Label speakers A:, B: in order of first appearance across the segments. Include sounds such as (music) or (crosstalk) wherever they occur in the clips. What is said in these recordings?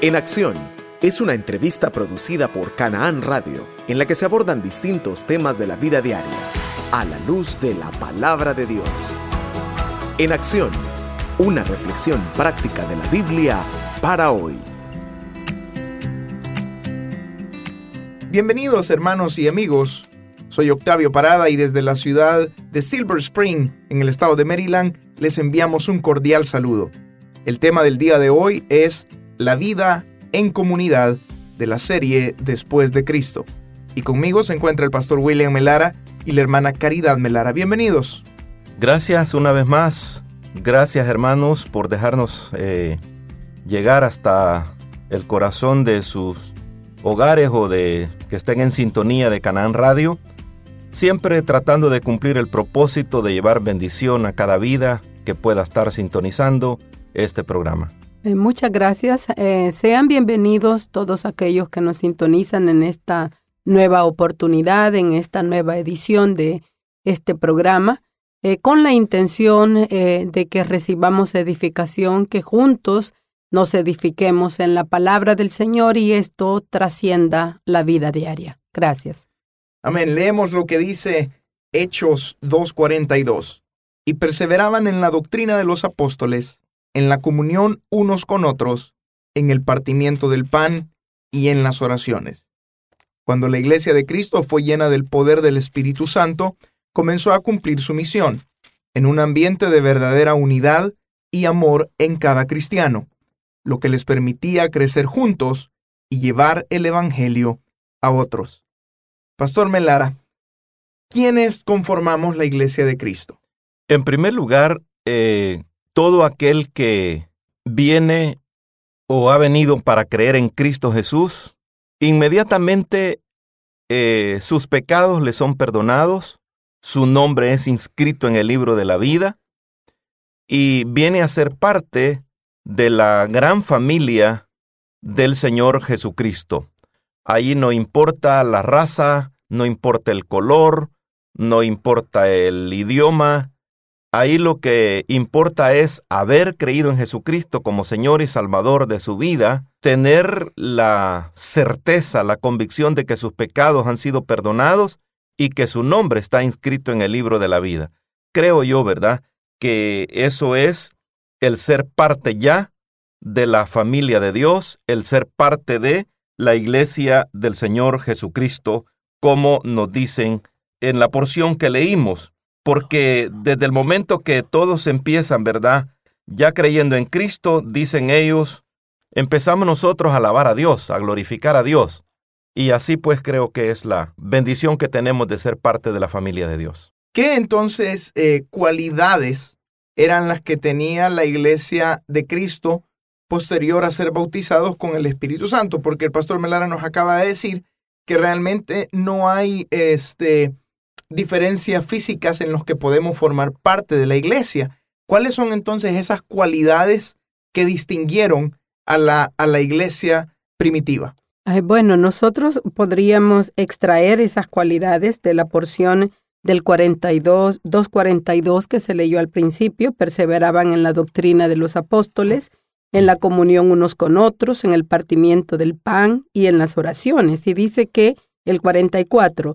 A: En Acción es una entrevista producida por Canaán Radio, en la que se abordan distintos temas de la vida diaria, a la luz de la palabra de Dios. En Acción, una reflexión práctica de la Biblia para hoy.
B: Bienvenidos hermanos y amigos. Soy Octavio Parada y desde la ciudad de Silver Spring, en el estado de Maryland, les enviamos un cordial saludo. El tema del día de hoy es la vida en comunidad de la serie Después de Cristo. Y conmigo se encuentra el pastor William Melara y la hermana Caridad Melara. Bienvenidos.
C: Gracias una vez más. Gracias hermanos por dejarnos eh, llegar hasta el corazón de sus hogares o de que estén en sintonía de Canaán Radio siempre tratando de cumplir el propósito de llevar bendición a cada vida que pueda estar sintonizando este programa.
D: Eh, muchas gracias. Eh, sean bienvenidos todos aquellos que nos sintonizan en esta nueva oportunidad, en esta nueva edición de este programa, eh, con la intención de que recibamos edificación, que juntos nos edifiquemos en la palabra del Señor y esto trascienda la vida diaria. Gracias.
B: Amén. Leemos lo que dice Hechos 2.42. Y perseveraban en la doctrina de los apóstoles, en la comunión unos con otros, en el partimiento del pan y en las oraciones. Cuando la iglesia de Cristo fue llena del poder del Espíritu Santo, comenzó a cumplir su misión, en un ambiente de verdadera unidad y amor en cada cristiano, lo que les permitía crecer juntos y llevar el Evangelio a otros. Pastor Melara, ¿quiénes conformamos la iglesia de Cristo?
C: En primer lugar, eh, todo aquel que viene o ha venido para creer en Cristo Jesús, inmediatamente eh, sus pecados le son perdonados, su nombre es inscrito en el libro de la vida y viene a ser parte de la gran familia del Señor Jesucristo. Ahí no importa la raza, no importa el color, no importa el idioma. Ahí lo que importa es haber creído en Jesucristo como Señor y Salvador de su vida, tener la certeza, la convicción de que sus pecados han sido perdonados y que su nombre está inscrito en el libro de la vida. Creo yo, ¿verdad? Que eso es el ser parte ya de la familia de Dios, el ser parte de la iglesia del Señor Jesucristo, como nos dicen en la porción que leímos, porque desde el momento que todos empiezan, ¿verdad? Ya creyendo en Cristo, dicen ellos, empezamos nosotros a alabar a Dios, a glorificar a Dios. Y así pues creo que es la bendición que tenemos de ser parte de la familia de Dios.
B: ¿Qué entonces eh, cualidades eran las que tenía la iglesia de Cristo posterior a ser bautizados con el Espíritu Santo, porque el pastor Melara nos acaba de decir que realmente no hay este, diferencias físicas en las que podemos formar parte de la iglesia. ¿Cuáles son entonces esas cualidades que distinguieron a la, a la iglesia primitiva?
D: Bueno, nosotros podríamos extraer esas cualidades de la porción del 42, 242 que se leyó al principio, perseveraban en la doctrina de los apóstoles, en la comunión unos con otros, en el partimiento del pan y en las oraciones. Y dice que el 44,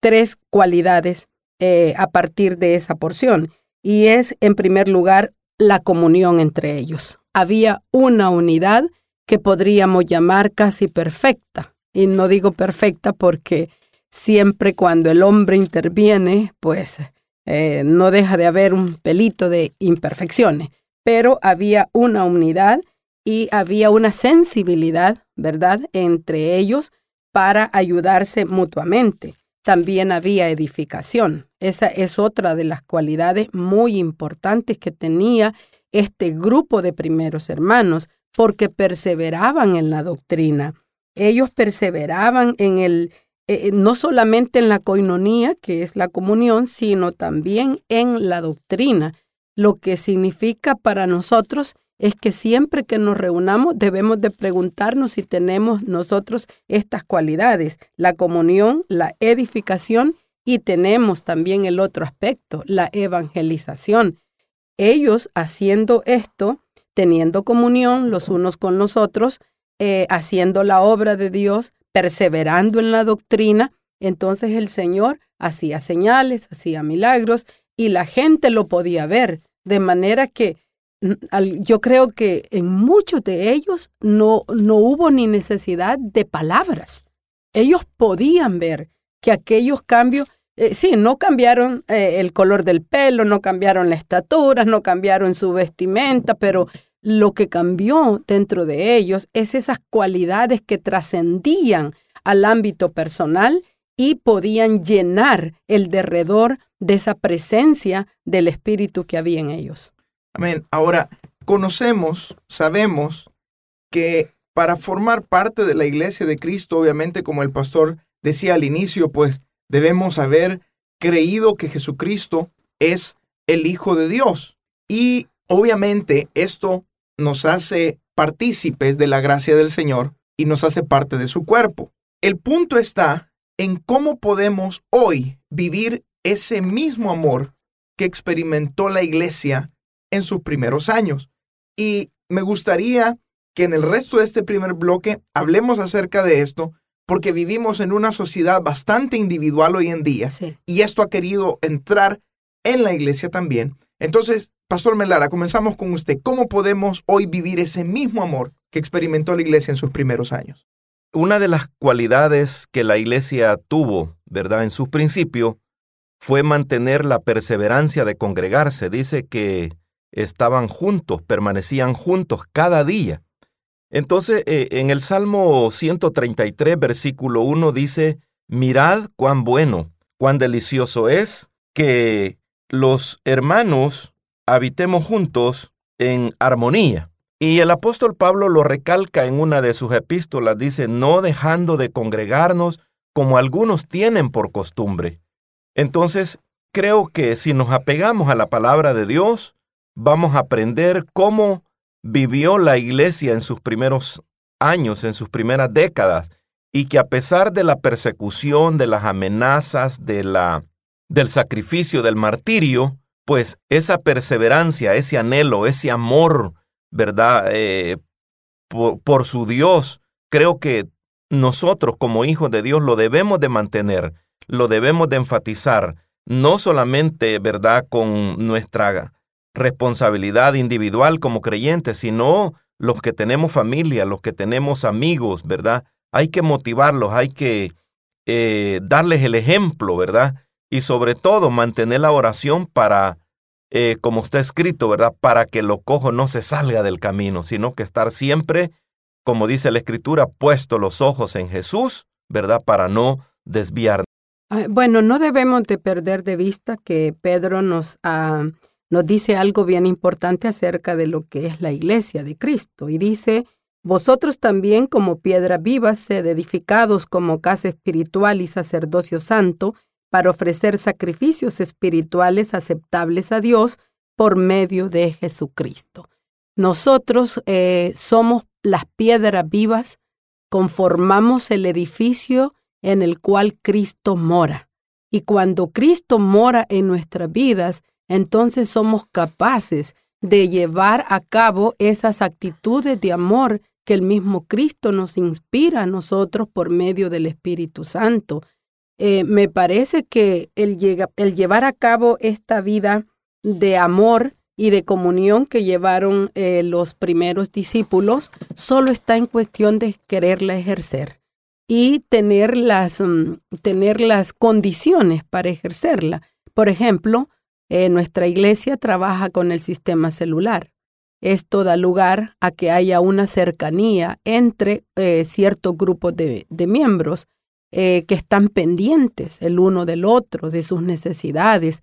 D: tres cualidades eh, a partir de esa porción, y es, en primer lugar, la comunión entre ellos. Había una unidad que podríamos llamar casi perfecta, y no digo perfecta porque siempre cuando el hombre interviene, pues eh, no deja de haber un pelito de imperfecciones, pero había una unidad y había una sensibilidad, ¿verdad?, entre ellos para ayudarse mutuamente. También había edificación. Esa es otra de las cualidades muy importantes que tenía este grupo de primeros hermanos, porque perseveraban en la doctrina. Ellos perseveraban en el, eh, no solamente en la coinonía, que es la comunión, sino también en la doctrina, lo que significa para nosotros es que siempre que nos reunamos debemos de preguntarnos si tenemos nosotros estas cualidades, la comunión, la edificación y tenemos también el otro aspecto, la evangelización. Ellos haciendo esto, teniendo comunión los unos con los otros, eh, haciendo la obra de Dios, perseverando en la doctrina, entonces el Señor hacía señales, hacía milagros y la gente lo podía ver, de manera que yo creo que en muchos de ellos no, no hubo ni necesidad de palabras. Ellos podían ver que aquellos cambios, eh, sí, no cambiaron eh, el color del pelo, no cambiaron la estatura, no cambiaron su vestimenta, pero lo que cambió dentro de ellos es esas cualidades que trascendían al ámbito personal y podían llenar el derredor de esa presencia del Espíritu que había en ellos.
B: Amén. Ahora, conocemos, sabemos que para formar parte de la iglesia de Cristo, obviamente, como el pastor decía al inicio, pues debemos haber creído que Jesucristo es el Hijo de Dios. Y obviamente esto nos hace partícipes de la gracia del Señor y nos hace parte de su cuerpo. El punto está en cómo podemos hoy vivir ese mismo amor que experimentó la iglesia en sus primeros años. Y me gustaría que en el resto de este primer bloque hablemos acerca de esto, porque vivimos en una sociedad bastante individual hoy en día y esto ha querido entrar en la iglesia también. Entonces, Pastor Melara, comenzamos con usted. ¿Cómo podemos hoy vivir ese mismo amor que experimentó la iglesia en sus primeros años?
C: Una de las cualidades que la iglesia tuvo, ¿verdad? En sus principios, fue mantener la perseverancia de congregarse. Dice que estaban juntos, permanecían juntos cada día. Entonces, eh, en el Salmo 133, versículo 1 dice, mirad cuán bueno, cuán delicioso es que los hermanos habitemos juntos en armonía. Y el apóstol Pablo lo recalca en una de sus epístolas, dice, no dejando de congregarnos como algunos tienen por costumbre. Entonces, creo que si nos apegamos a la palabra de Dios, vamos a aprender cómo vivió la iglesia en sus primeros años, en sus primeras décadas, y que a pesar de la persecución, de las amenazas, de la, del sacrificio, del martirio, pues esa perseverancia, ese anhelo, ese amor, ¿verdad? Eh, por, por su Dios, creo que nosotros como hijos de Dios lo debemos de mantener, lo debemos de enfatizar, no solamente, ¿verdad?, con nuestra responsabilidad individual como creyentes, sino los que tenemos familia, los que tenemos amigos, ¿verdad? Hay que motivarlos, hay que eh, darles el ejemplo, ¿verdad? Y sobre todo mantener la oración para, eh, como está escrito, ¿verdad? Para que lo cojo no se salga del camino, sino que estar siempre, como dice la escritura, puesto los ojos en Jesús, ¿verdad? Para no desviar.
D: Ah, bueno, no debemos de perder de vista que Pedro nos ha nos dice algo bien importante acerca de lo que es la iglesia de Cristo. Y dice, vosotros también como piedras vivas, sed edificados como casa espiritual y sacerdocio santo, para ofrecer sacrificios espirituales aceptables a Dios por medio de Jesucristo. Nosotros eh, somos las piedras vivas, conformamos el edificio en el cual Cristo mora. Y cuando Cristo mora en nuestras vidas, entonces somos capaces de llevar a cabo esas actitudes de amor que el mismo Cristo nos inspira a nosotros por medio del Espíritu Santo. Eh, me parece que el, llevar a cabo esta vida de amor y de comunión que llevaron eh, los primeros discípulos solo está en cuestión de quererla ejercer y tener las, mm, tener las condiciones para ejercerla. Por ejemplo, eh, nuestra iglesia trabaja con el sistema celular. Esto da lugar a que haya una cercanía entre eh, ciertos grupos de, miembros eh, que están pendientes el uno del otro, de sus necesidades.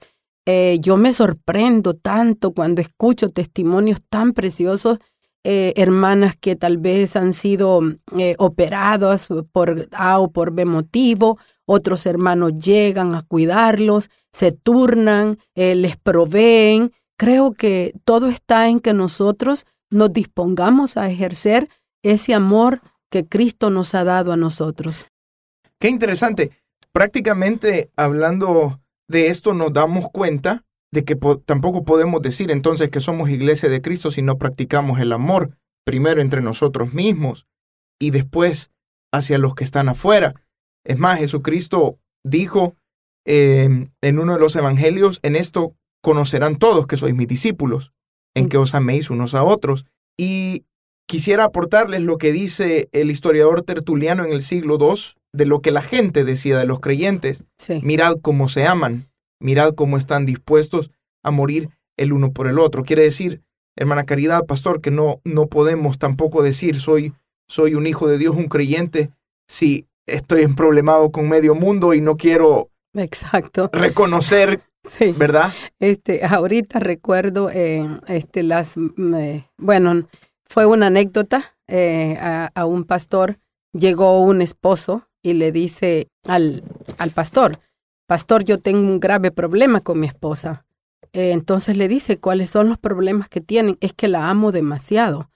D: yo me sorprendo tanto cuando escucho testimonios tan preciosos eh, hermanas que tal vez han sido eh, operadas por A o por B motivo, otros hermanos llegan a cuidarlos, se turnan, eh, les proveen. Creo que todo está en que nosotros nos dispongamos a ejercer ese amor que Cristo nos ha dado a nosotros.
B: Qué interesante. Prácticamente hablando de esto nos damos cuenta de que tampoco podemos decir entonces que somos iglesia de Cristo si no practicamos el amor, primero entre nosotros mismos y después hacia los que están afuera. Es más, Jesucristo dijo em, en uno de los evangelios, en esto conocerán todos que sois mis discípulos, en que os améis unos a otros. Y quisiera aportarles lo que dice el historiador tertuliano en el siglo II de lo que la gente decía de los creyentes. Mirad cómo se aman mirad cómo están dispuestos a morir el uno por el otro. Quiere decir, hermana Caridad, pastor, que no, no podemos tampoco decir soy, soy un hijo de Dios, un creyente, si estoy en problemado con medio mundo y no quiero
D: Exacto.
B: reconocer, (laughs) sí. ¿verdad?
D: Este, ahorita recuerdo eh, este, las, bueno, fue una anécdota eh, a, a, un pastor, llegó un esposo y le dice al, al pastor, pastor, yo tengo un grave problema con mi esposa. Eh, entonces le dice, ¿cuáles son los problemas que tienen? Es que la amo demasiado.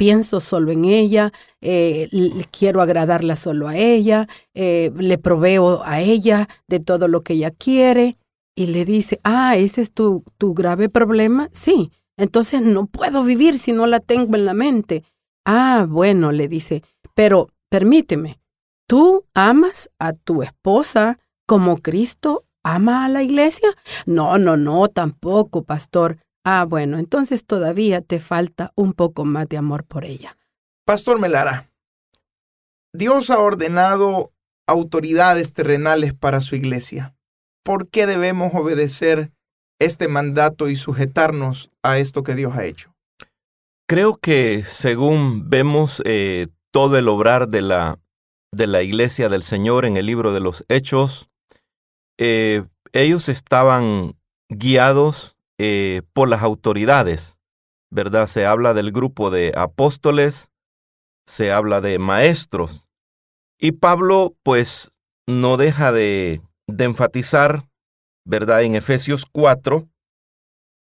D: Pienso solo en ella, eh, quiero agradarla solo a ella, eh, le proveo a ella de todo lo que ella quiere. Y le dice, ah, ese es tu, tu grave problema. Sí, entonces no puedo vivir si no la tengo en la mente. Ah, bueno, le dice, pero permíteme, tú amas a tu esposa, como Cristo ama a la iglesia? No, no, no, tampoco, pastor. Ah, bueno, entonces todavía te falta un poco más de amor por ella.
B: Pastor Melara, Dios ha ordenado autoridades terrenales para su iglesia. ¿Por qué debemos obedecer este mandato y sujetarnos a esto que Dios ha hecho?
C: Creo que según vemos eh, todo el obrar de la, de la iglesia del Señor en el libro de los Hechos, eh, ellos estaban guiados eh, por las autoridades, ¿verdad? Se habla del grupo de apóstoles, se habla de maestros. Y Pablo, pues, no deja de, de enfatizar, ¿verdad? En Efesios 4,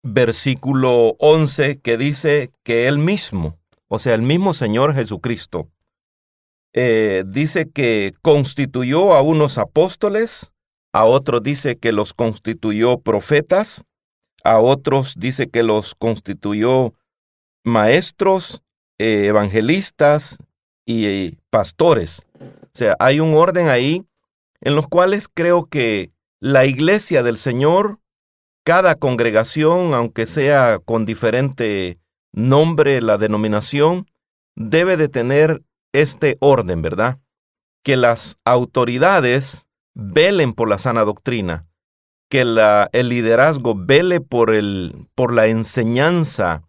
C: versículo 11, que dice que él mismo, o sea, el mismo Señor Jesucristo, eh, dice que constituyó a unos apóstoles, a otros dice que los constituyó profetas, a otros dice que los constituyó maestros, eh, evangelistas y eh, pastores. O sea, hay un orden ahí en los cuales creo que la iglesia del Señor, cada congregación, aunque sea con diferente nombre, la denominación, debe de tener este orden, ¿verdad? Que las autoridades velen por la sana doctrina, que el liderazgo vele por, el, por la enseñanza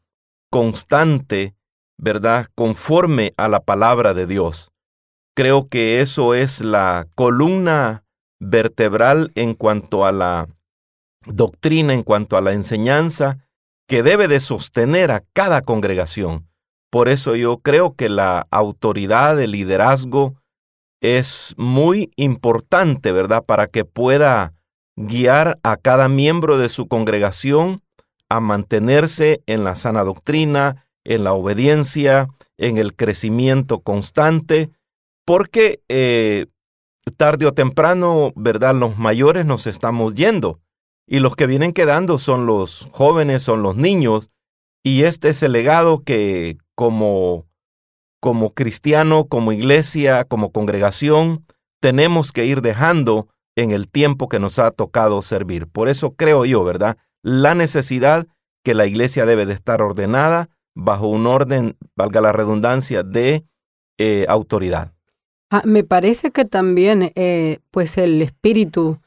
C: constante, ¿verdad? Conforme a la palabra de Dios. Creo que eso es la columna vertebral en cuanto a la doctrina, en cuanto a la enseñanza que debe de sostener a cada congregación. Por eso yo creo que la autoridad, el liderazgo, es muy importante, ¿verdad? Para que pueda guiar a cada miembro de su congregación a mantenerse en la sana doctrina, en la obediencia, en el crecimiento constante, porque eh, tarde o temprano, ¿verdad? Los mayores nos estamos yendo y los que vienen quedando son los jóvenes, son los niños, y este es el legado que como como cristiano, como iglesia, como congregación, tenemos que ir dejando en el tiempo que nos ha tocado servir. Por eso creo yo, ¿verdad? La necesidad que la iglesia debe de estar ordenada bajo un orden, valga la redundancia, de eh, autoridad.
D: Ah, me parece que también, eh, pues el espíritu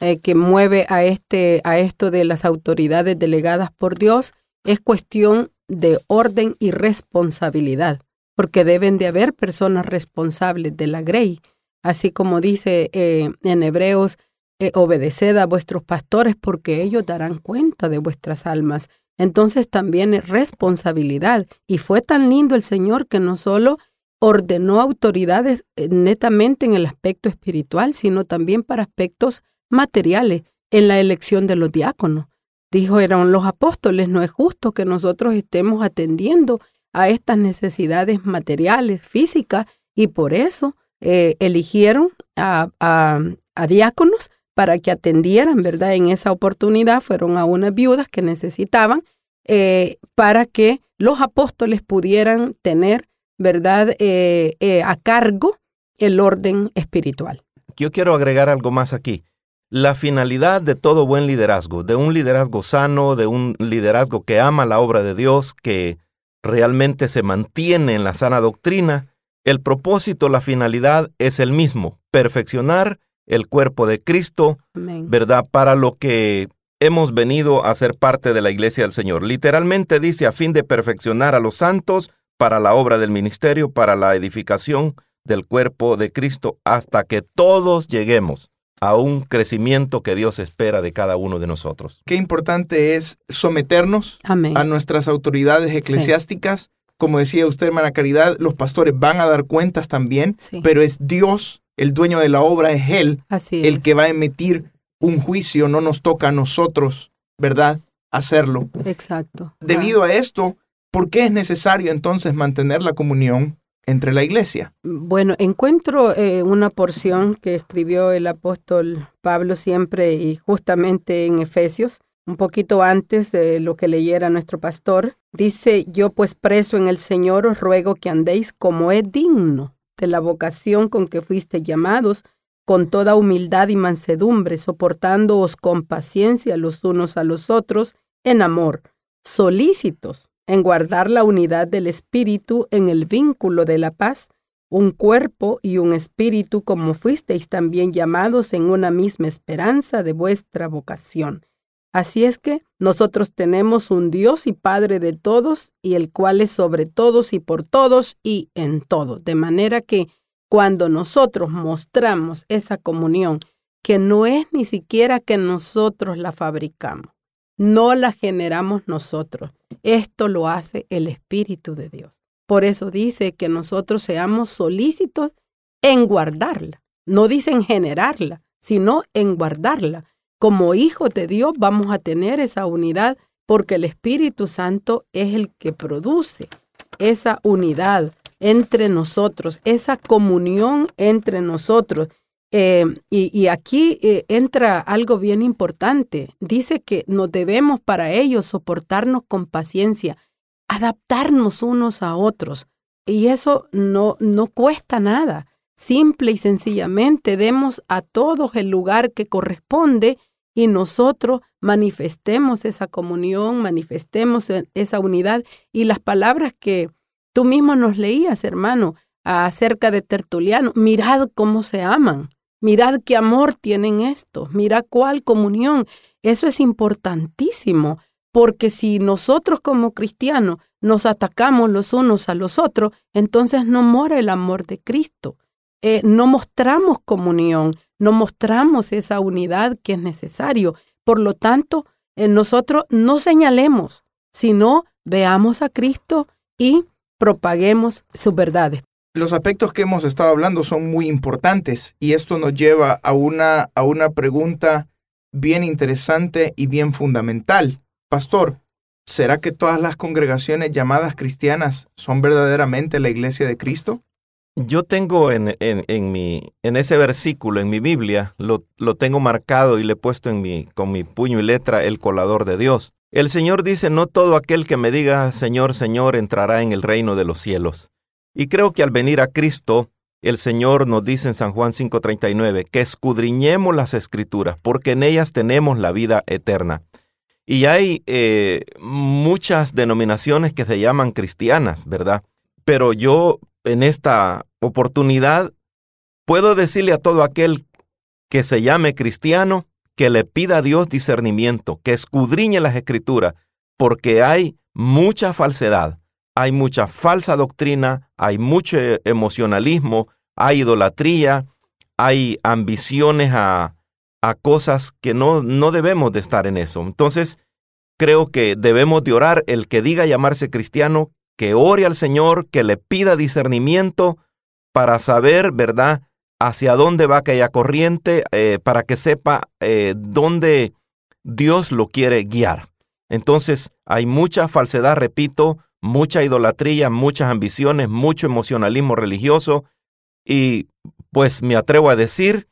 D: eh, que mueve a este, a esto de las autoridades delegadas por Dios es cuestión de orden y responsabilidad porque deben de haber personas responsables de la grey, así como dice eh, en Hebreos, eh, obedeced a vuestros pastores porque ellos darán cuenta de vuestras almas. entonces también es responsabilidad. Y fue tan lindo el Señor que no solo ordenó autoridades eh, netamente en el aspecto espiritual, sino también para aspectos materiales en la elección de los diáconos. Dijo, eran los apóstoles, no es justo que nosotros estemos atendiendo a estas necesidades materiales, físicas, y por eso eh, eligieron a, a, diáconos para que atendieran, ¿verdad? En esa oportunidad fueron a unas viudas que necesitaban eh, para que los apóstoles pudieran tener, ¿verdad?, eh, a cargo el orden espiritual.
C: Yo quiero agregar algo más aquí. La finalidad de todo buen liderazgo, de un liderazgo sano, de un liderazgo que ama la obra de Dios, que realmente se mantiene en la sana doctrina, el propósito, la finalidad es el mismo, perfeccionar el cuerpo de Cristo, ¿verdad? Para lo que hemos venido a ser parte de la iglesia del Señor. Literalmente dice a fin de perfeccionar a los santos para la obra del ministerio, para la edificación del cuerpo de Cristo, hasta que todos lleguemos a un crecimiento que Dios espera de cada uno de nosotros.
B: Qué importante es someternos a nuestras autoridades eclesiásticas. Como decía usted, hermana Caridad, los pastores van a dar cuentas también, pero es Dios, el dueño de la obra, es Él el que va a emitir un juicio, no nos toca a nosotros, ¿verdad? Hacerlo.
D: Exacto.
B: Debido a esto, ¿por qué es necesario entonces mantener la comunión entre la iglesia?
D: Bueno, encuentro eh, una porción que escribió el apóstol Pablo siempre y justamente en Efesios, un poquito antes de lo que leyera nuestro pastor. Dice, yo pues preso en el Señor os ruego que andéis como es digno de la vocación con que fuiste llamados, con toda humildad y mansedumbre, soportándoos con paciencia los unos a los otros, en amor, solícitos en guardar la unidad del espíritu en el vínculo de la paz, un cuerpo y un espíritu como fuisteis también llamados en una misma esperanza de vuestra vocación. Así es que nosotros tenemos un Dios y Padre de todos, y el cual es sobre todos y por todos y en todo. De manera que cuando nosotros mostramos esa comunión, que no es ni siquiera que nosotros la fabricamos, no la generamos nosotros. Esto lo hace el Espíritu de Dios. Por eso dice que nosotros seamos solícitos en guardarla. No dice en generarla, sino en guardarla. Como hijos de Dios vamos a tener esa unidad porque el Espíritu Santo es el que produce esa unidad entre nosotros, esa comunión entre nosotros. Eh, y, aquí eh, entra algo bien importante. Dice que nos debemos para ello soportarnos con paciencia, adaptarnos unos a otros. Y eso no, no cuesta nada. Simple y sencillamente demos a todos el lugar que corresponde y nosotros manifestemos esa comunión, manifestemos e, esa unidad. Y las palabras que tú mismo nos leías, hermano, acerca de Tertuliano, mirad cómo se aman. Mirad qué amor tienen estos, mirad cuál comunión. Eso es importantísimo, porque si nosotros como cristianos nos atacamos los unos a los otros, entonces no mora el amor de Cristo. Eh, no mostramos comunión, no mostramos esa unidad que es necesario. Por lo tanto, en nosotros no señalemos, sino veamos a Cristo y propaguemos sus verdades.
B: Los aspectos que hemos estado hablando son muy importantes y esto nos lleva a una, a una pregunta bien interesante y bien fundamental. Pastor, ¿será que todas las congregaciones llamadas cristianas son verdaderamente la iglesia de Cristo?
C: Yo tengo en, en, mi, en ese versículo, en mi Biblia, lo, lo tengo marcado y le he puesto en mi, con mi puño y letra el colador de Dios. El Señor dice, no todo aquel que me diga Señor, Señor entrará en el reino de los cielos y creo que al venir a Cristo, el Señor nos dice en San Juan 5:39 que escudriñemos las escrituras, porque en ellas tenemos la vida eterna. Y hay eh, muchas denominaciones que se llaman cristianas, ¿verdad? Pero yo en esta oportunidad puedo decirle a todo aquel que se llame cristiano que le pida a Dios discernimiento, que escudriñe las escrituras, porque hay mucha falsedad hay mucha falsa doctrina, hay mucho emocionalismo, hay idolatría, hay ambiciones a, a cosas que no, no debemos de estar en eso. Entonces, creo que debemos de orar el que diga llamarse cristiano, que ore al Señor, que le pida discernimiento para saber, ¿verdad?, hacia dónde va aquella corriente, eh, para que sepa eh, dónde Dios lo quiere guiar. Entonces, hay mucha falsedad, repito, mucha idolatría, muchas ambiciones, mucho emocionalismo religioso y pues me atrevo a decir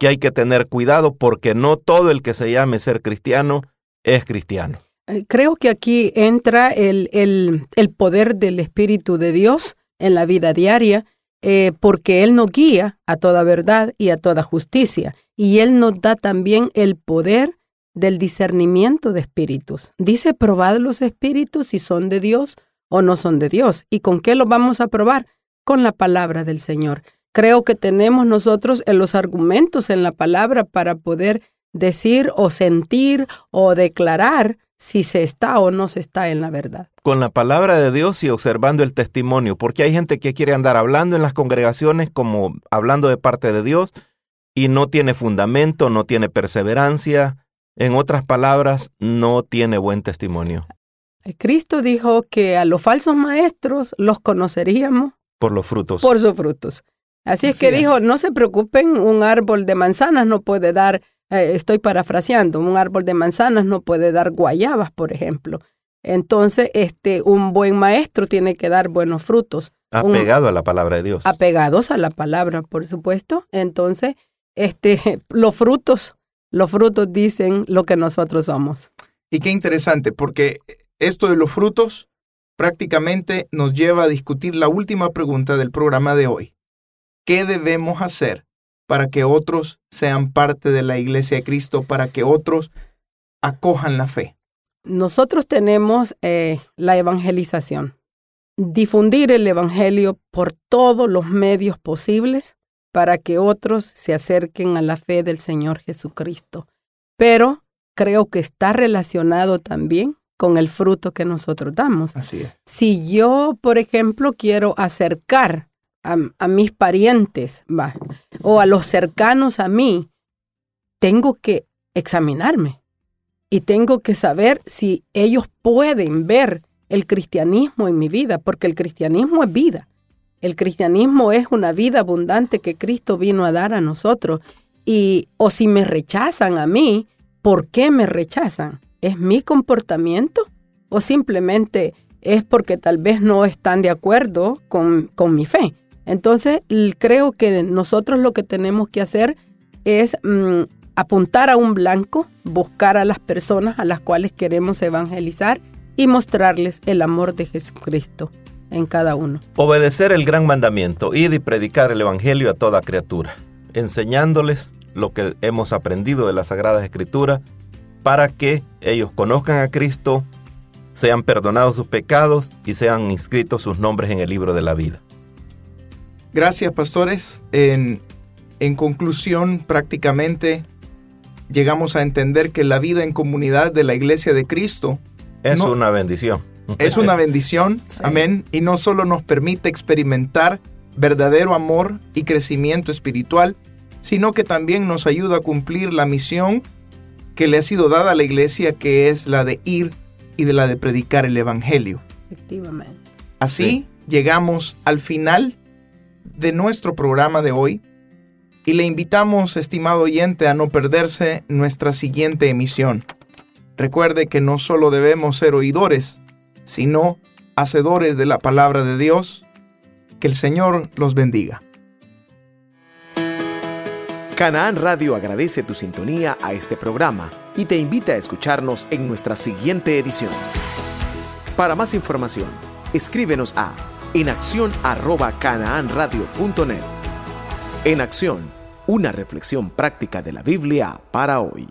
C: que hay que tener cuidado porque no todo el que se llame ser cristiano es cristiano.
D: Eh, creo que aquí entra el, el, el poder del Espíritu de Dios en la vida diaria eh, porque Él nos guía a toda verdad y a toda justicia. Y Él nos da también el poder del discernimiento de espíritus. Dice, probad los espíritus si son de Dios o no son de Dios. ¿Y con qué los vamos a probar? Con la palabra del Señor. Creo que tenemos nosotros en los argumentos en la palabra para poder decir o sentir o declarar si se está o no se está en la verdad.
C: Con la palabra de Dios y observando el testimonio, porque hay gente que quiere andar hablando en las congregaciones como hablando de parte de Dios y no tiene fundamento, no tiene perseverancia, en otras palabras, no tiene buen testimonio.
D: Cristo dijo que a los falsos maestros los conoceríamos
C: por los frutos.
D: Por sus frutos. Así es que dijo, no se preocupen, un árbol de manzanas no puede dar eh, estoy parafraseando, un árbol de manzanas no puede dar guayabas, por ejemplo. Entonces, este, un buen maestro tiene que dar buenos frutos.
C: Apegado a la palabra de Dios.
D: Apegados a la palabra, por supuesto. Entonces, este, (laughs) los frutos, los frutos dicen lo que nosotros somos.
B: Y qué interesante, porque esto de los frutos prácticamente nos lleva a discutir la última pregunta del programa de hoy. ¿Qué debemos hacer para que otros sean parte de la iglesia de Cristo, para que otros acojan la fe?
D: Nosotros tenemos eh, la evangelización, difundir el Evangelio por todos los medios posibles para que otros se acerquen a la fe del Señor Jesucristo. Pero creo que está relacionado también con el fruto que nosotros damos.
B: Así es.
D: Si yo, por ejemplo, quiero acercar a, mis parientes va, o a los cercanos a mí, tengo que examinarme y tengo que saber si ellos pueden ver el cristianismo en mi vida, porque el cristianismo es vida. El cristianismo es una vida abundante que Cristo vino a dar a nosotros. Y o si me rechazan a mí, ¿por qué me rechazan? ¿Es mi comportamiento o simplemente es porque tal vez no están de acuerdo con, con mi fe? Entonces, creo que nosotros lo que tenemos que hacer es mm, apuntar a un blanco, buscar a las personas a las cuales queremos evangelizar y mostrarles el amor de Jesucristo en cada uno.
C: Obedecer el gran mandamiento, ir y predicar el Evangelio a toda criatura, enseñándoles lo que hemos aprendido de la Sagrada Escritura para que ellos conozcan a Cristo, sean perdonados sus pecados y sean inscritos sus nombres en el libro de la vida.
B: Gracias, pastores. En, en conclusión, prácticamente llegamos a entender que la vida en comunidad de la Iglesia de Cristo
C: es una bendición.
B: Es una (laughs) bendición, amén, y no solo nos permite experimentar verdadero amor y crecimiento espiritual, sino que también nos ayuda a cumplir la misión que le ha sido dada a la iglesia, que es la de ir y de la de predicar el Evangelio.
D: Efectivamente.
B: Así llegamos al final de nuestro programa de hoy y le invitamos, estimado oyente, a no perderse nuestra siguiente emisión. Recuerde que no solo debemos ser oidores, sino hacedores de la palabra de Dios. Que el Señor los bendiga.
A: Canaán Radio agradece tu sintonía a este programa y te invita a escucharnos en nuestra siguiente edición. Para más información, escríbenos a en acción arroba canaanradio.net. En acción, una reflexión práctica de la Biblia para hoy.